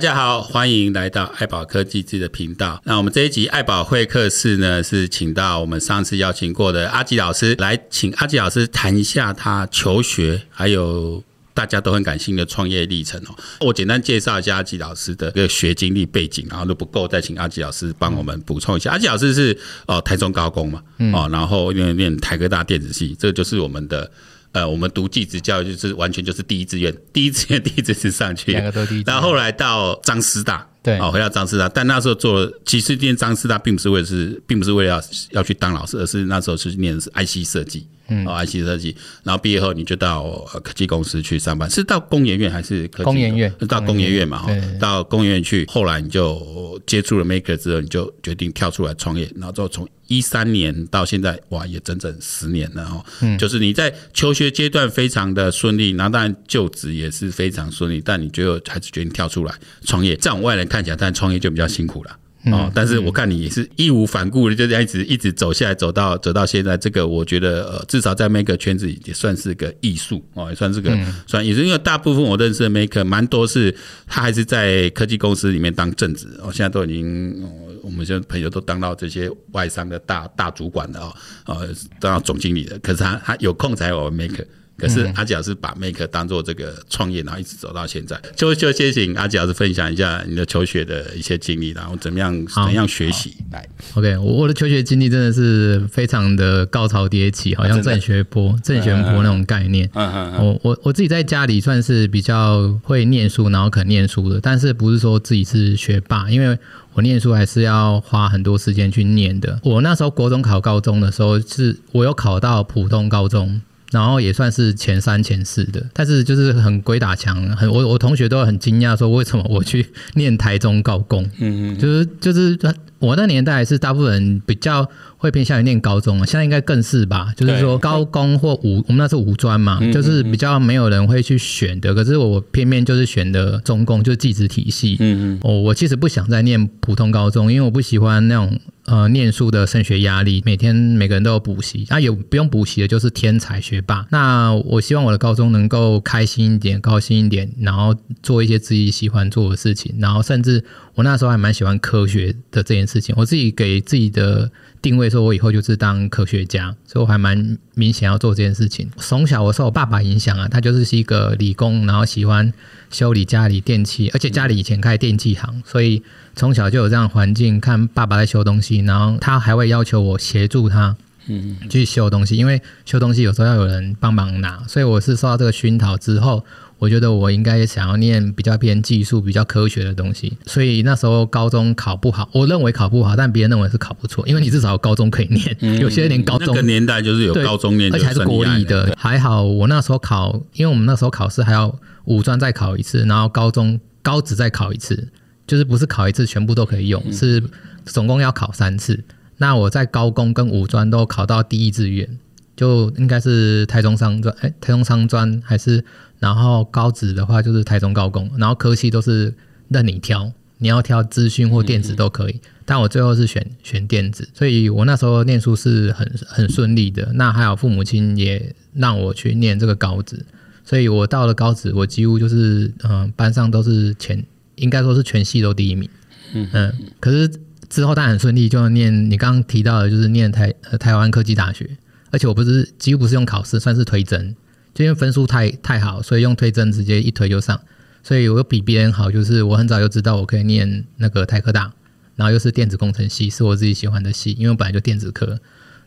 大家好，欢迎来到爱宝科技志的频道。那我们这一集爱宝会客室呢，是请到我们上次邀请过的阿吉老师来，请阿吉老师谈一下他求学，还有大家都很感兴趣的创业历程哦。我简单介绍一下阿吉老师的一个学经历背景，然后如果不够，再请阿吉老师帮我们补充一下。阿吉老师是哦台中高工嘛，哦，然后念念台科大电子系，这就是我们的。呃，我们读技职教育就是完全就是第一志愿，第一志愿第一志愿上去，两个都第一。然后后来到张师大，对，哦，回到张师大，但那时候做其实念张师大并不是为了是，并不是为了要要去当老师，而是那时候是念的是 IC 设计，嗯，哦，IC 设计。然后毕业后你就到科技公司去上班，是到工研院还是科技？工研院？到工研院嘛，哈，到工研院去。后来你就接触了 Maker 之后，你就决定跳出来创业，然后之后从。一三年到现在，哇，也整整十年了哈。嗯，就是你在求学阶段非常的顺利，然后当然就职也是非常顺利，但你最后还是决定跳出来创业。这样外人看起来，但创业就比较辛苦了。哦，但是我看你也是义无反顾的，就这样一直一直走下来，走到走到现在。这个我觉得，呃，至少在 Maker 圈子也算是个艺术哦，也算是个算也是。因为大部分我认识的 Maker 蛮多是，他还是在科技公司里面当正职，哦，现在都已经，我们现在朋友都当到这些外商的大大主管的哦，呃，当到总经理的。可是他他有空才有 Maker。可是阿吉老师把 Maker 当做这个创业，然后一直走到现在，就就先请阿吉老师分享一下你的求学的一些经历，然后怎么样怎样学习来。OK，我我的求学经历真的是非常的高潮迭起，好像正学波、正弦波那种概念。嗯嗯嗯。我我我自己在家里算是比较会念书，然后肯念书的，但是不是说自己是学霸，因为我念书还是要花很多时间去念的。我那时候国中考高中的时候，是我有考到普通高中。然后也算是前三前四的，但是就是很鬼打墙，很我我同学都很惊讶说，为什么我去念台中高工？嗯嗯，就是就是我那年代是大部分人比较会偏向于念高中啊，现在应该更是吧？就是说高工或五，我们那是五专嘛，就是比较没有人会去选的。可是我偏偏就是选的中工，就是技职体系。嗯嗯，我我其实不想再念普通高中，因为我不喜欢那种。呃，念书的升学压力，每天每个人都有补习，啊，有不用补习的，就是天才学霸。那我希望我的高中能够开心一点，高兴一点，然后做一些自己喜欢做的事情，然后甚至我那时候还蛮喜欢科学的这件事情。我自己给自己的定位说，我以后就是当科学家，所以我还蛮明显要做这件事情。从小我受我爸爸影响啊，他就是是一个理工，然后喜欢修理家里电器，而且家里以前开电器行，所以。从小就有这样环境，看爸爸在修东西，然后他还会要求我协助他，嗯，去修东西，因为修东西有时候要有人帮忙拿，所以我是受到这个熏陶之后，我觉得我应该想要念比较偏技术、比较科学的东西。所以那时候高中考不好，我认为考不好，但别人认为是考不错，因为你至少高中可以念，有些连高中那个年代就是有高中念，而且还是国立的，还好我那时候考，因为我们那时候考试还要五专再考一次，然后高中高职再考一次。就是不是考一次全部都可以用，是总共要考三次。那我在高工跟五专都考到第一志愿，就应该是台中商专，哎，台中商专还是？然后高职的话就是台中高工，然后科系都是任你挑，你要挑资讯或电子都可以。但我最后是选选电子，所以我那时候念书是很 很顺利的。那还有父母亲也让我去念这个高职，所以我到了高职，我几乎就是嗯班上都是全。应该说是全系都第一名，嗯嗯，可是之后但很顺利，就念你刚刚提到的，就是念台呃台湾科技大学，而且我不是几乎不是用考试，算是推甄，就因为分数太太好，所以用推甄直接一推就上，所以我比别人好，就是我很早就知道我可以念那个台科大，然后又是电子工程系，是我自己喜欢的系，因为我本来就电子科，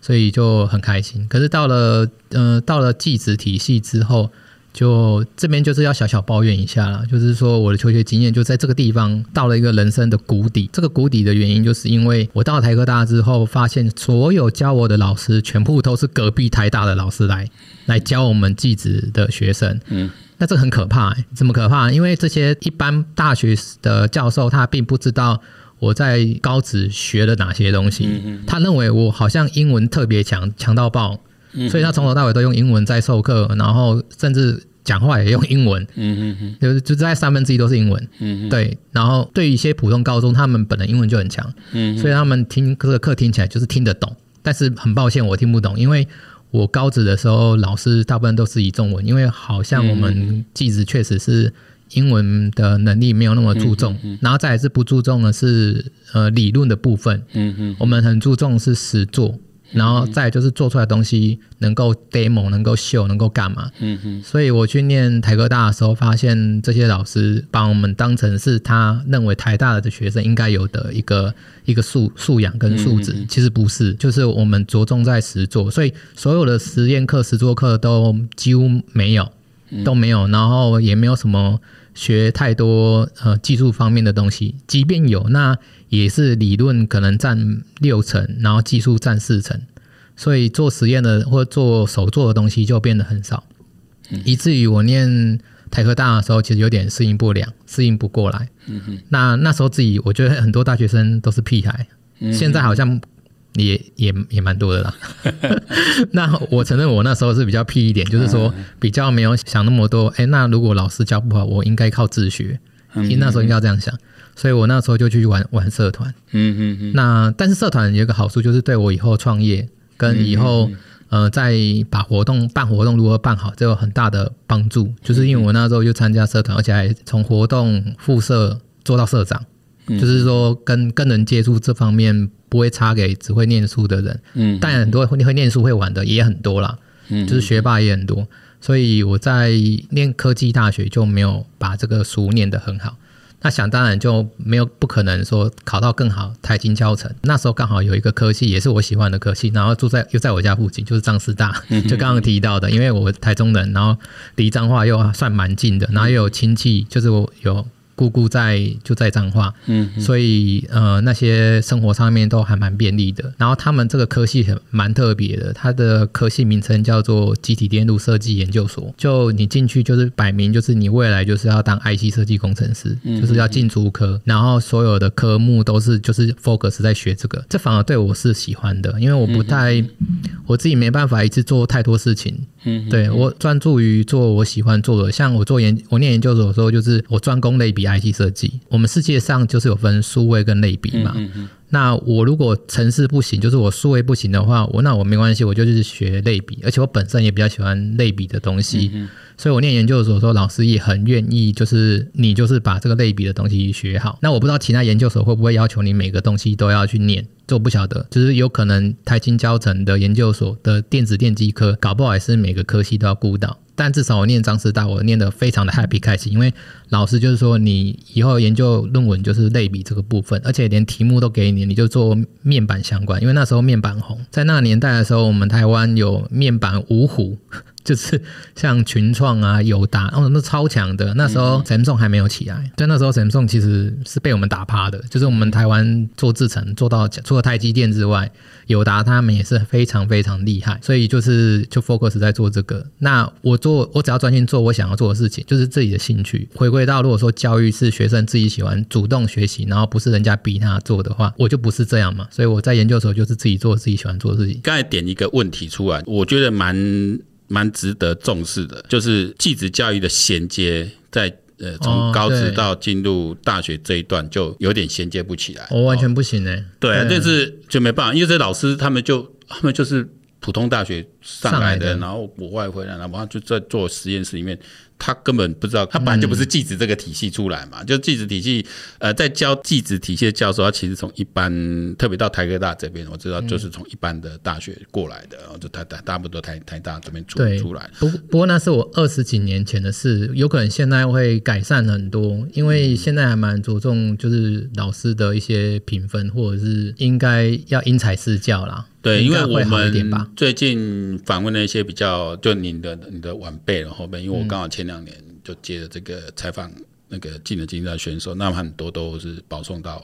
所以就很开心。可是到了呃到了技职体系之后。就这边就是要小小抱怨一下啦，就是说我的求学经验就在这个地方到了一个人生的谷底。这个谷底的原因就是因为我到台科大之后，发现所有教我的老师全部都是隔壁台大的老师来来教我们技职的学生。嗯，那这很可怕欸。怎么可怕？因为这些一般大学的教授他并不知道我在高职学了哪些东西，他认为我好像英文特别强，强到爆。所以他从头到尾都用英文在授课，然后甚至讲话也用英文，嗯嗯嗯就是就在三分之一都是英文，嗯对。然后对于一些普通高中，他们本来英文就很强，嗯，所以他们听这个课听起来就是听得懂，但是很抱歉我听不懂，因为我高职的时候老师大部分都是以中文，因为好像我们技职确实是英文的能力没有那么注重，嗯嗯嗯、然后再来是不注重的是呃理论的部分，嗯嗯，我们很注重是实作。然后再就是做出来的东西能够 demo，能够秀，能够干嘛？嗯哼。所以我去念台科大的时候，发现这些老师把我们当成是他认为台大的学生应该有的一个一个素素养跟素质，其实不是，就是我们着重在实做，所以所有的实验课、实作课都几乎没有，都没有，然后也没有什么学太多呃技术方面的东西，即便有那。也是理论可能占六成，然后技术占四成，所以做实验的或做手做的东西就变得很少，嗯、以至于我念台科大的时候，其实有点适应不良，适应不过来。嗯、哼那那时候自己，我觉得很多大学生都是屁孩，嗯、现在好像也也也蛮多的啦。那我承认我那时候是比较屁一点，就是说比较没有想那么多。哎，那如果老师教不好，我应该靠自学。其实那时候应该要这样想。所以我那时候就去玩玩社团，嗯嗯嗯。那但是社团有一个好处，就是对我以后创业跟以后呃再把活动办活动如何办好，这有很大的帮助。就是因为我那时候就参加社团，而且还从活动副社做到社长，就是说跟跟人接触这方面不会差给只会念书的人。嗯，但很多会会念书会玩的也很多啦，嗯，就是学霸也很多。所以我在念科技大学就没有把这个书念得很好。那想当然就没有不可能说考到更好台金教程，那时候刚好有一个科系也是我喜欢的科系，然后住在又在我家附近，就是彰师大，就刚刚提到的，因为我台中人，然后离彰化又算蛮近的，然后又有亲戚，就是我有。姑姑在就在彰化，嗯，所以呃那些生活上面都还蛮便利的。然后他们这个科系很蛮特别的，它的科系名称叫做集体电路设计研究所。就你进去就是摆明就是你未来就是要当 IC 设计工程师，嗯、就是要进主科。然后所有的科目都是就是 focus 在学这个，这反而对我是喜欢的，因为我不太、嗯、我自己没办法一次做太多事情。嗯，对我专注于做我喜欢做的，像我做研，我念研究所的时候，就是我专攻类比 IT 设计。我们世界上就是有分数位跟类比嘛。嗯嗯。那我如果程式不行，就是我数位不行的话，我那我没关系，我就就是学类比，而且我本身也比较喜欢类比的东西。嗯。所以我念研究所的时候，老师也很愿意，就是你就是把这个类比的东西学好。那我不知道其他研究所会不会要求你每个东西都要去念。这我不晓得，就是有可能台清交成的研究所的电子电机科，搞不好也是每个科系都要顾到。但至少我念张师大，我念得非常的 happy 开心，因为老师就是说，你以后研究论文就是类比这个部分，而且连题目都给你，你就做面板相关。因为那时候面板红，在那个年代的时候，我们台湾有面板五虎。就是像群创啊、友达，哦，那超强的。那时候 Samsung 还没有起来，在那时候 Samsung 其实是被我们打趴的。就是我们台湾做制程做到除了台积电之外，友达他们也是非常非常厉害。所以就是就 focus 在做这个。那我做我只要专心做我想要做的事情，就是自己的兴趣。回归到如果说教育是学生自己喜欢主动学习，然后不是人家逼他做的话，我就不是这样嘛。所以我在研究的时候就是自己做自己喜欢做的事情。刚才点一个问题出来，我觉得蛮。蛮值得重视的，就是技职教育的衔接，在呃从高职到进入大学这一段，就有点衔接不起来。我完全不行哎、欸。对啊，但是就没办法，因为这老师他们就他们就是普通大学上来的，然后国外回来，然后就在做实验室里面。他根本不知道，他本来就不是技职这个体系出来嘛，嗯、就技职体系，呃，在教技职体系的教授，他其实从一般，特别到台科大这边，我知道就是从一般的大学过来的，然后就台大，差不多台台大这边出出来。不不过那是我二十几年前的事，有可能现在会改善很多，因为现在还蛮着重就是老师的一些评分，或者是应该要因材施教啦。对，因为我们最近访问了一些比较，就您的你的晚辈了后面，因为我刚好前两年就接了这个采访那个技能竞赛选手，那么很多都是保送到。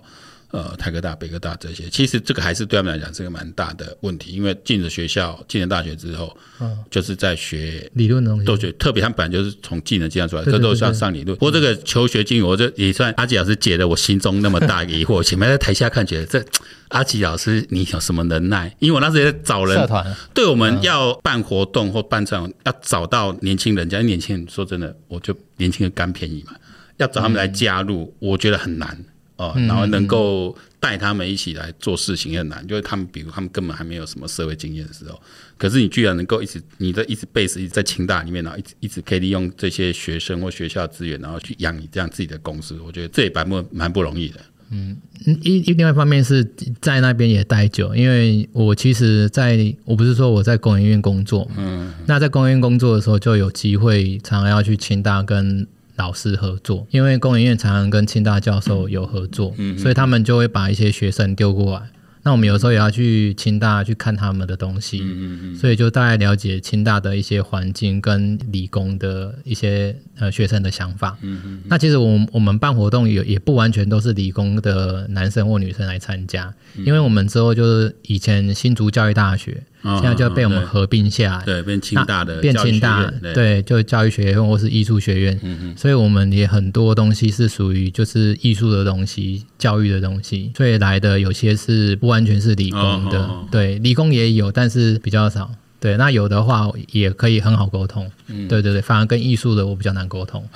呃，台科大、北科大这些，其实这个还是对他们来讲是个蛮大的问题，因为进了学校、进了大学之后，嗯，就是在学理论的东西，都学，特别他们本来就是从技能这样出来，这都是要上理论。不过这个求学经历，我这也算阿吉老师解了我心中那么大疑惑。前面在台下看，觉得这阿吉老师你有什么能耐？因为我那时候在找人，社团对我们要办活动或办这种，要找到年轻人家，年轻人说真的，我就年轻人干便宜嘛，要找他们来加入，我觉得很难。哦，然后能够带他们一起来做事情也很难，就是他们比如他们根本还没有什么社会经验的时候，可是你居然能够一直你的一直 base 一直在清大里面，然后一直一直可以利用这些学生或学校资源，然后去养你这样自己的公司，我觉得这也蛮不蛮不容易的。嗯，一一另外一方面是在那边也待久，因为我其实在我不是说我在工研院工作，嗯，那在工研院工作的时候就有机会常常要去清大跟老师合作，因为工研院常常跟清大教授有合作，嗯，所以他们就会把一些学生丢过来。那我们有时候也要去清大去看他们的东西，嗯嗯，所以就大概了解清大的一些环境跟理工的一些呃学生的想法。嗯嗯。那其实我们我们办活动也也不完全都是理工的男生或女生来参加，因为我们之后就是以前新竹教育大学。现在就被我们合并下来，对，变清大的，变清大，对，就教育学院或是艺术学院，嗯嗯，所以我们也很多东西是属于就是艺术的东西、教育的东西，所以来的有些是不完全是理工的，对，理工也有，但是比较少。对，那有的话也可以很好沟通。嗯，对对对，反而跟艺术的我比较难沟通。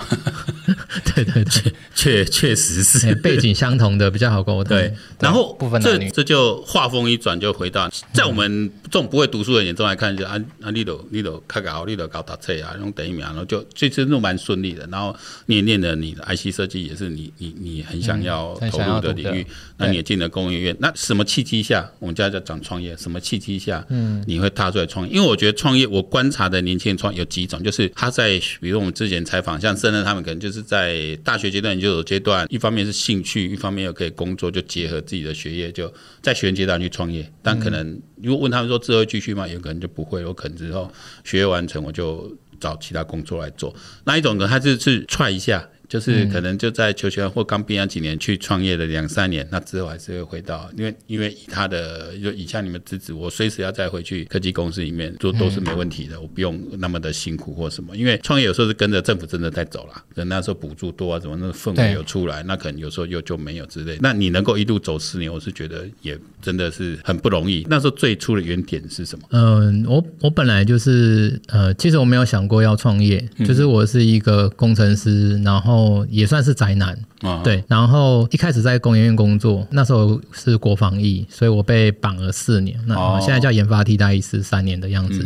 对对对，确确实是背景相同的比较好沟通。对，然后部分这这就话锋一转，就回到在我们这种不会读书的人眼中来看，就啊啊，你都你都考搞，你都搞打车啊，用等一秒，然后就这次都蛮顺利的。然后你也念了你的 IC 设计，也是你你你很想要投入的领域。那你也进了工业院。那什么契机下，我们家在讲创业，什么契机下，嗯，你会踏出来创业？因为我觉得创业，我观察的年轻人创有几种，就是他在，比如我们之前采访，像胜任他们，可能就是在大学阶段、研究所阶段，一方面是兴趣，一方面又可以工作，就结合自己的学业，就在学生阶段去创业。但可能如果问他们说之后继续吗？有可能就不会，有可能之后学业完成，我就找其他工作来做。那一种呢，他就是踹一下。就是可能就在求学或刚毕业几年去创业的两三年，那之后还是会回到，因为因为以他的就以下你们资质，我随时要再回去科技公司里面做都是没问题的，我不用那么的辛苦或什么。因为创业有时候是跟着政府真的在走了，等那时候补助多啊，怎么那个氛围有出来，那可能有时候又就没有之类。那你能够一路走十年，我是觉得也真的是很不容易。那时候最初的原点是什么？嗯，我我本来就是呃，其实我没有想过要创业，就是我是一个工程师，然后。也算是宅男，对。然后一开始在工研院工作，那时候是国防役，所以我被绑了四年。那现在叫研发替代役是三年的样子。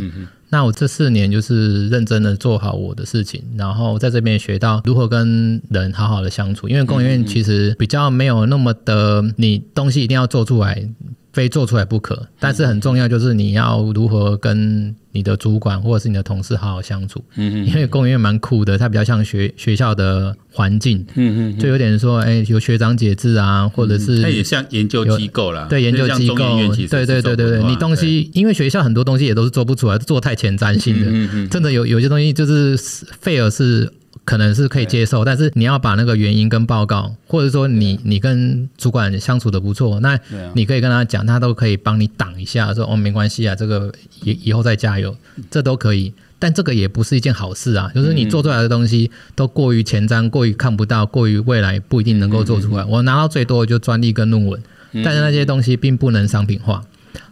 那我这四年就是认真的做好我的事情，然后在这边学到如何跟人好好的相处。因为工研院其实比较没有那么的，你东西一定要做出来。非做出来不可，但是很重要就是你要如何跟你的主管或者是你的同事好好相处。嗯嗯，因为工研院蛮酷的，它比较像学学校的环境。嗯嗯，就有点说，哎、欸，有学长姐制啊，或者是它也像研究机构啦。对，研究机构。对对对对对，你东西，因为学校很多东西也都是做不出来，做太前瞻性的。嗯嗯，真的有有些东西就是费尔是。可能是可以接受，但是你要把那个原因跟报告，或者说你你跟主管相处的不错，那你可以跟他讲，他都可以帮你挡一下，说哦没关系啊，这个以以后再加油，这都可以。但这个也不是一件好事啊，就是你做出来的东西都过于前瞻，过于看不到，过于未来不一定能够做出来。我拿到最多的就专利跟论文，但是那些东西并不能商品化。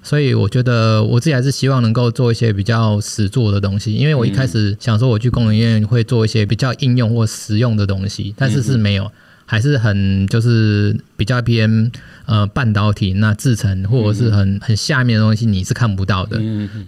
所以我觉得我自己还是希望能够做一些比较实做的东西，因为我一开始想说我去工研院会做一些比较应用或实用的东西，但是是没有，还是很就是比较偏呃半导体那制成或者是很很下面的东西你是看不到的，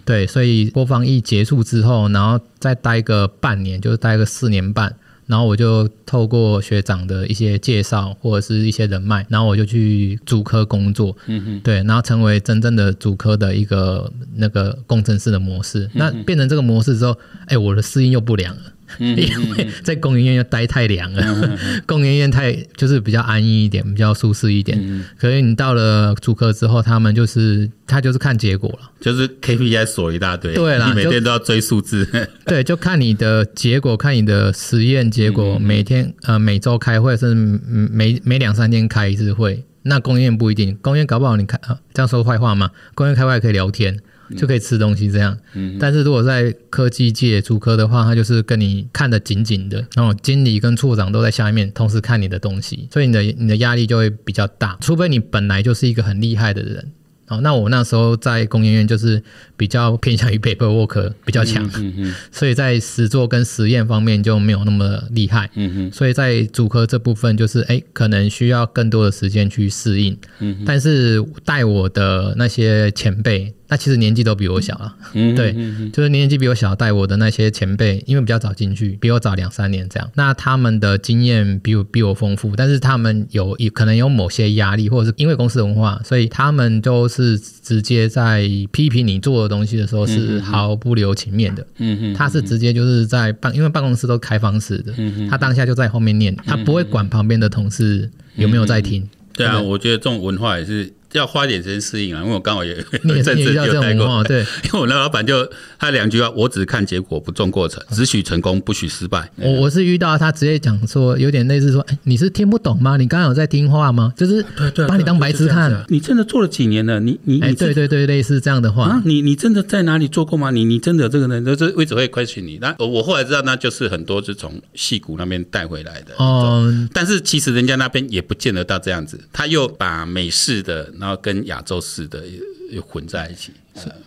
对，所以播放一结束之后，然后再待个半年，就是待个四年半。然后我就透过学长的一些介绍或者是一些人脉，然后我就去主科工作，嗯哼，对，然后成为真正的主科的一个那个工程师的模式。嗯、那变成这个模式之后，哎，我的适应又不良了。因为在工研院要待太凉了，工研院太就是比较安逸一点，比较舒适一点。可是你到了主科之后，他们就是他就是看结果了，就是 KPI 锁一大堆，对啦，每天都要追数字。对，就看你的结果，看你的实验结果，每天呃每周开会，甚至每每两三天开一次会。那工研院不一定，工研院搞不好你看啊，这样说坏话嘛？工研院开会还可以聊天。就可以吃东西这样，嗯但是如果在科技界主科的话，他就是跟你看得紧紧的，然后经理跟处长都在下面同时看你的东西，所以你的你的压力就会比较大。除非你本来就是一个很厉害的人，哦，那我那时候在工研院就是比较偏向于 paper work 比较强，嗯嗯，所以在实作跟实验方面就没有那么厉害，嗯嗯，所以在主科这部分就是哎，可能需要更多的时间去适应，嗯，但是带我的那些前辈。那其实年纪都比我小啊，嗯、对，就是年纪比我小带我的那些前辈，因为比较早进去，比我早两三年这样。那他们的经验比我比我丰富，但是他们有有可能有某些压力，或者是因为公司文化，所以他们都是直接在批评你做的东西的时候是毫不留情面的。嗯嗯，他是直接就是在办，因为办公室都开放式的，他当下就在后面念，他不会管旁边的同事有没有在听。对啊，我觉得这种文化也是。要花一点时间适应啊，因为我刚好也也 在这里有待过，对，因为我那老板就他两句话，我只看结果不重过程，只许成功不许失败。我我是遇到他直接讲说，有点类似说，哎，你是听不懂吗？你刚刚有在听话吗？就是把你当白痴看。你真的做了几年了？你你哎，对对对，类似这样的话啊，你你真的在哪里做过吗？你你真的有这个人？就是为什么会 question 你？那我后来知道，那就是很多是从戏骨那边带回来的哦。但是其实人家那边也不见得到这样子，他又把美式的，然后跟亚洲。式的，又混在一起。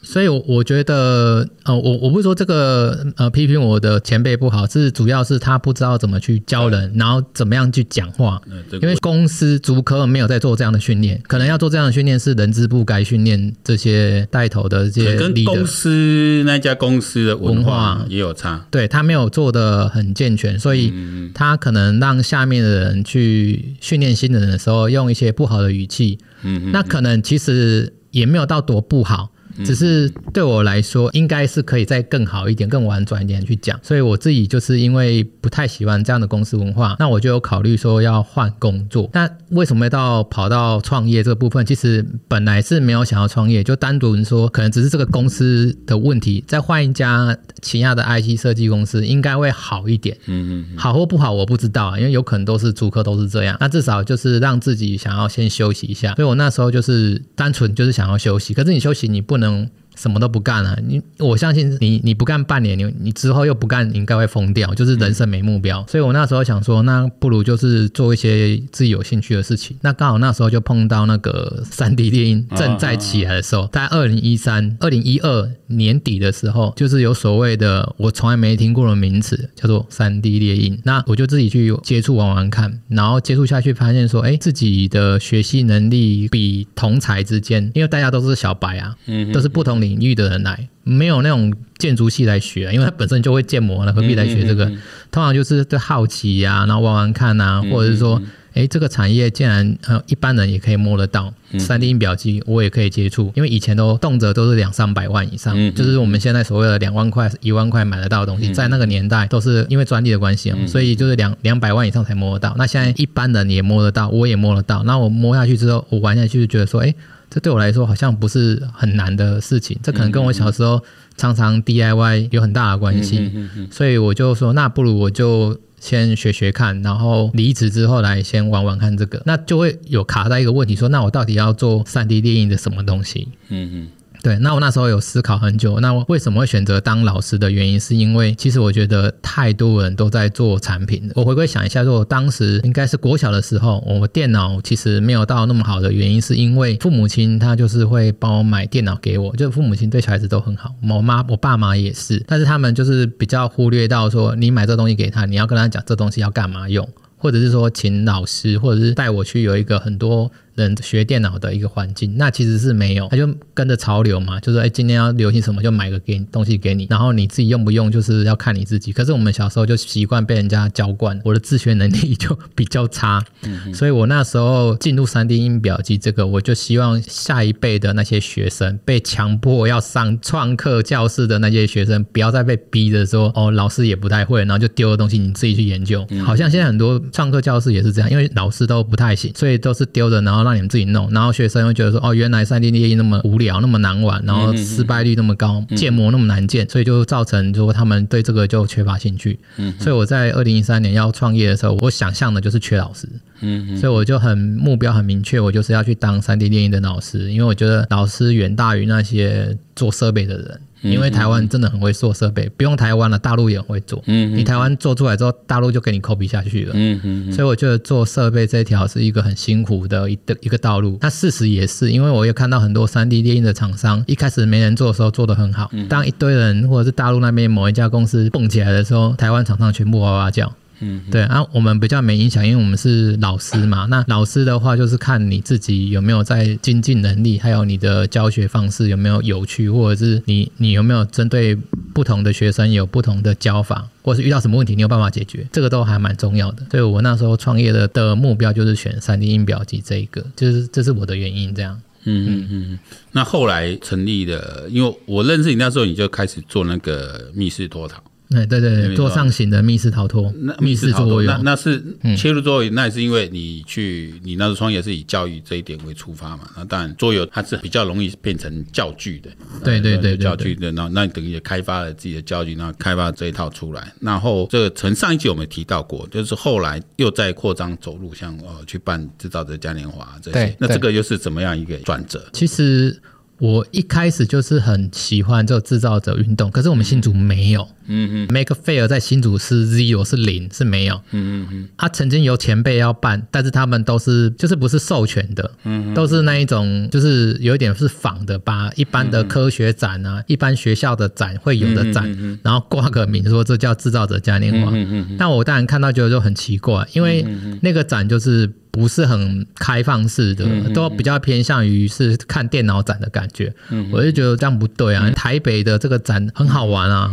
所以，我我觉得，呃，我我不是说这个，呃，批评我的前辈不好，是主要是他不知道怎么去教人，然后怎么样去讲话。因为公司足科没有在做这样的训练，可能要做这样的训练是人资部该训练这些带头的这些。跟公司那家公司的文化也有差。对，他没有做的很健全，所以他可能让下面的人去训练新人的时候，用一些不好的语气。嗯，那可能其实也没有到多不好。只是对我来说，应该是可以再更好一点、更婉转一点去讲。所以我自己就是因为不太喜欢这样的公司文化，那我就有考虑说要换工作。那为什么要到跑到创业这个部分？其实本来是没有想要创业，就单独说可能只是这个公司的问题，再换一家其他的 IC 设计公司应该会好一点。嗯嗯，好或不好我不知道啊，因为有可能都是租客都是这样。那至少就是让自己想要先休息一下。所以我那时候就是单纯就是想要休息。可是你休息你不能。能什么都不干了，啊，你我相信你，你不干半年，你你之后又不干，你应该会疯掉，就是人生没目标。嗯、所以我那时候想说，那不如就是做一些自己有兴趣的事情。那刚好那时候就碰到那个三 D 列印正在起来的时候，在二零一三、二零一二年底的时候，就是有所谓的我从来没听过的名词，叫做三 D 列印。那我就自己去接触玩玩看，然后接触下去发现说，哎，自己的学习能力比同才之间，因为大家都是小白啊，嗯，都是不同。领域的人来，没有那种建筑系来学，因为他本身就会建模了，何必来学这个？通常就是对好奇呀、啊，然后玩玩看啊，或者是说，哎，这个产业竟然呃一般人也可以摸得到，三 D 印表机我也可以接触，因为以前都动辄都是两三百万以上，就是我们现在所谓的两万块、一万块买得到的东西，在那个年代都是因为专利的关系，所以就是两两百万以上才摸得到。那现在一般人也摸得到，我也摸得到。那我摸下去之后，我玩下去就觉得说，哎。这对我来说好像不是很难的事情，这可能跟我小时候常常 DIY 有很大的关系，所以我就说，那不如我就先学学看，然后离职之后来先玩玩看这个，那就会有卡在一个问题，说那我到底要做 3D 电影的什么东西？嗯嗯。对，那我那时候有思考很久。那我为什么会选择当老师的原因，是因为其实我觉得太多人都在做产品。我回归想一下，说我当时应该是国小的时候，我电脑其实没有到那么好的原因，是因为父母亲他就是会帮我买电脑给我，就父母亲对小孩子都很好。我妈、我爸妈也是，但是他们就是比较忽略到说，你买这东西给他，你要跟他讲这东西要干嘛用，或者是说请老师，或者是带我去有一个很多。人学电脑的一个环境，那其实是没有，他就跟着潮流嘛，就是哎，今天要流行什么就买个给东西给你，然后你自己用不用就是要看你自己。可是我们小时候就习惯被人家浇灌，我的自学能力就比较差，嗯、所以我那时候进入 3D 音表机这个，我就希望下一辈的那些学生被强迫要上创客教室的那些学生，不要再被逼着说哦，老师也不太会，然后就丢的东西你自己去研究。嗯、好像现在很多创客教室也是这样，因为老师都不太行，所以都是丢的，然后让。让你们自己弄，然后学生会觉得说：“哦，原来三 D 列印那么无聊，那么难玩，然后失败率那么高，建模那么难建，所以就造成如果他们对这个就缺乏兴趣。”嗯，所以我在二零一三年要创业的时候，我想象的就是缺老师。嗯，所以我就很目标很明确，我就是要去当三 D 电影的老师，因为我觉得老师远大于那些做设备的人。因为台湾真的很会做设备，不用台湾了，大陆也很会做。嗯，你台湾做出来之后，大陆就给你 copy 下去了。嗯嗯。所以我觉得做设备这一条是一个很辛苦的一的一个道路。那事实也是，因为我也看到很多三 D 列印的厂商，一开始没人做的时候做得很好，当一堆人或者是大陆那边某一家公司蹦起来的时候，台湾厂商全部哇哇叫。嗯，对啊，我们比较没影响，因为我们是老师嘛。那老师的话，就是看你自己有没有在精进能力，还有你的教学方式有没有有趣，或者是你你有没有针对不同的学生有不同的教法，或是遇到什么问题你有办法解决，这个都还蛮重要的。所以我那时候创业的的目标就是选三 D 印表机这一个，就是这是我的原因。这样，嗯嗯嗯。那后来成立的，因为我认识你那时候，你就开始做那个密室脱逃。对对对，桌上型的密室逃脱，那密室桌游，那那是切入桌游，那也是因为你去你那时候创业是以教育这一点为出发嘛。那当然桌游它是比较容易变成教具的，对对对，教具的。那那你等于也开发了自己的教具，然后开发这一套出来。然后这个从上一集我们提到过，就是后来又在扩张走路，像呃去办制造者嘉年华这些。那这个又是怎么样一个转折？其实。我一开始就是很喜欢这个制造者运动，可是我们新竹没有。嗯嗯，Maker Faire 在新竹是 zero 是零是没有。嗯嗯嗯，他曾经有前辈要办，但是他们都是就是不是授权的，嗯，都是那一种就是有一点是仿的，吧一般的科学展啊，一般学校的展会有的展，然后挂个名说这叫制造者嘉年华。嗯嗯，但我当然看到觉得就很奇怪，因为那个展就是。不是很开放式的，都比较偏向于是看电脑展的感觉。嗯我就觉得这样不对啊！台北的这个展很好玩啊，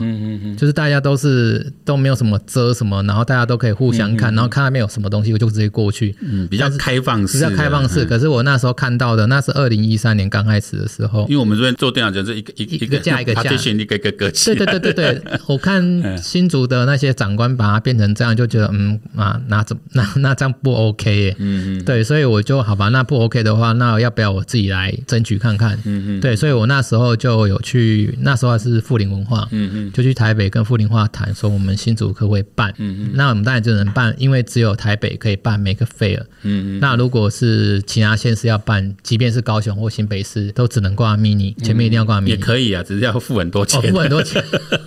就是大家都是都没有什么遮什么，然后大家都可以互相看，然后看那边有什么东西，我就直接过去。嗯，比较开放式，比较开放式。可是我那时候看到的，那是二零一三年刚开始的时候，因为我们这边做电脑就是一个一一个架一个架，一个一个格子。对对对对对，我看 新竹的那些长官把它变成这样，就觉得嗯啊，那怎 那那这样不 OK 耶。嗯嗯，对，所以我就好吧，那不 OK 的话，那要不要我自己来争取看看？嗯嗯，对，所以我那时候就有去，那时候还是富临文化，嗯嗯，就去台北跟富临文化谈，说我们新竹可不可以办？嗯嗯，那我们当然就能办，因为只有台北可以办 Maker Faire。嗯嗯，那如果是其他县市要办，即便是高雄或新北市，都只能挂 Mini，前面一定要挂 Mini。也可以啊，只是要付很多钱，付很多钱，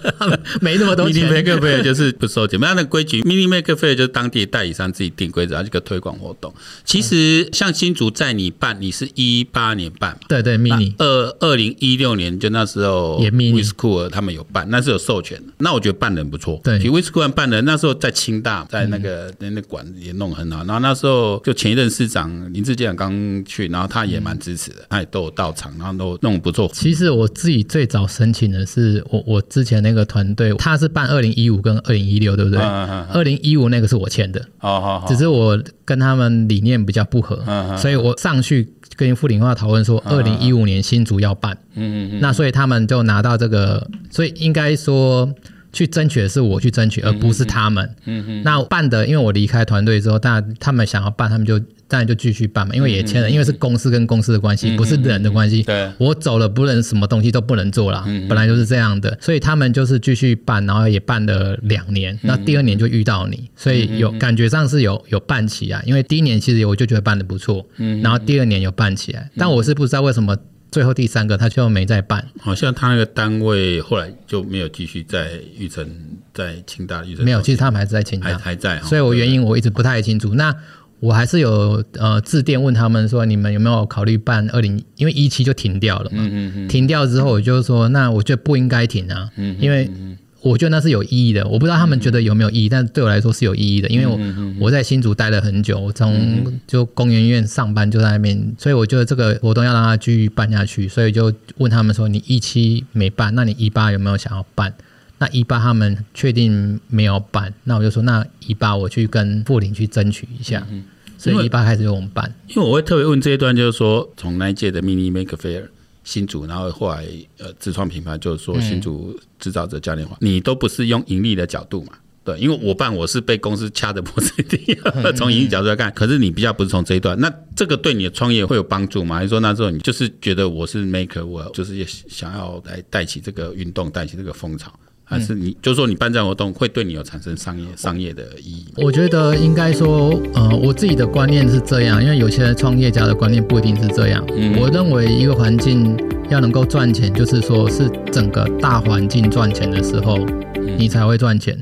没那么多钱。Mini Maker Faire 就是不收钱，那那个规矩，Mini Maker Faire 就是当地代理商自己定规则，然后这个推广活动。其实像新竹在你办，你是一八年办嘛？对对，mini 二二零一六年就那时候也 mini，WISCOOL 他们有办，那是有授权的。那我觉得办的很不错。对，其实 WISCOOL 办的那时候在清大，在那个那那馆也弄很好。然后那时候就前一任市长林志坚刚去，然后他也蛮支持的，他也都有到场，然后都弄不错。其实我自己最早申请的是我我之前那个团队，他是办二零一五跟二零一六，对不对？二零一五那个是我签的，好好好，只是我跟他们理念比较不合。所以我上去跟富临文化讨论说，二零一五年新竹要办，嗯嗯嗯，那所以他们就拿到这个，所以应该说去争取的是我去争取，而不是他们，嗯嗯，那办的，因为我离开团队之后，大家他们想要办，他们就。当然就继续办嘛，因为也签了，因为是公司跟公司的关系，不是人的关系。对，我走了，不能什么东西都不能做了，本来就是这样的。所以他们就是继续办，然后也办了两年。那第二年就遇到你，所以有感觉上是有有办起来。因为第一年其实我就觉得办的不错，嗯然后第二年有办起来，但我是不知道为什么最后第三个他就没再办。好像他那个单位后来就没有继续在玉成，在清大玉成没有，其实他们还是在清大，还还在。所以我原因我一直不太清楚。那我还是有呃致电问他们说，你们有没有考虑办二零？因为一期就停掉了嘛。嗯嗯停掉之后，我就说，那我觉得不应该停啊。嗯。因为我觉得那是有意义的，我不知道他们觉得有没有意义，但对我来说是有意义的，因为我我在新竹待了很久，我从就工研院上班就在那边，所以我觉得这个活动要让他继续办下去，所以就问他们说，你一期没办，那你一八有没有想要办？那一八他们确定没有办，那我就说，那一八我去跟富林去争取一下。所以一八开始由我们办，因为我会特别问这一段，就是说从那一届的 Mini Maker Faire 新竹，然后后来呃自创品牌，就是说新竹制造者嘉年华，你都不是用盈利的角度嘛？对，因为我办我是被公司掐着脖子 从盈利角度来看，可是你比较不是从这一段，那这个对你的创业会有帮助吗？还是说那时候你就是觉得我是 Maker，我就是也想要来带起这个运动，带起这个风潮？还是你就是说你办这样活动会对你有产生商业商业的意义？我觉得应该说，呃，我自己的观念是这样，因为有些创业家的观念不一定是这样。嗯，我认为一个环境要能够赚钱，就是说是整个大环境赚钱的时候，你才会赚钱。